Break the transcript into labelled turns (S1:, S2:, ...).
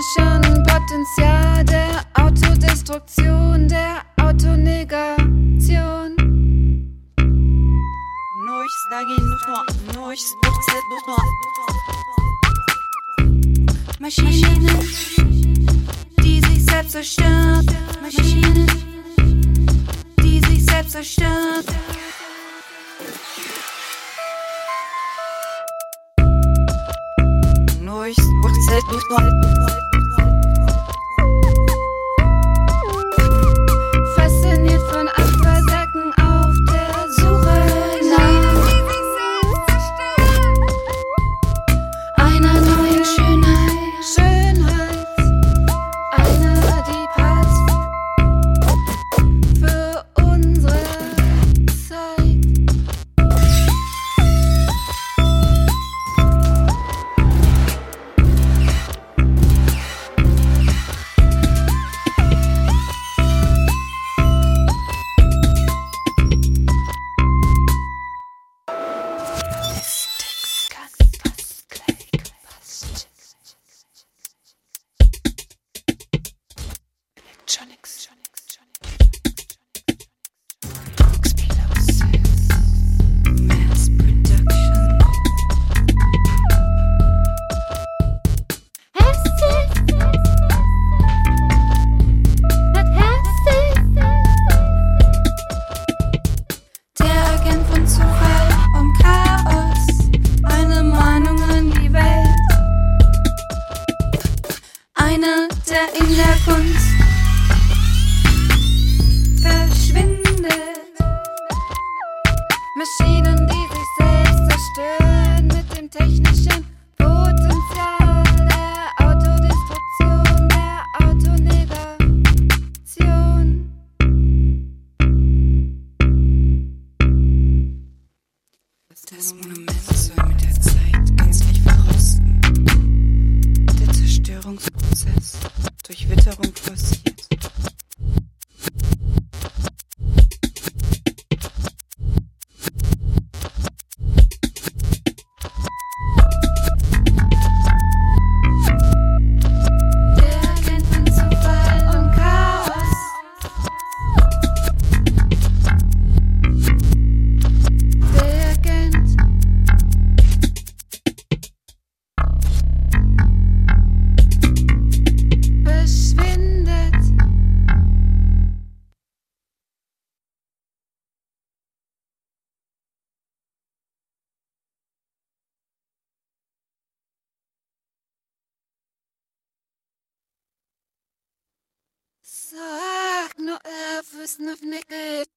S1: Schon ein Potenzial der Autodestruktion, der Autonegation.
S2: Maschinen, die sich selbst zerstören. Maschinen, die sich selbst zerstören. Neues Wurzel, Wurzel, Wurzel. in der Kunst.
S1: pensou como snufneke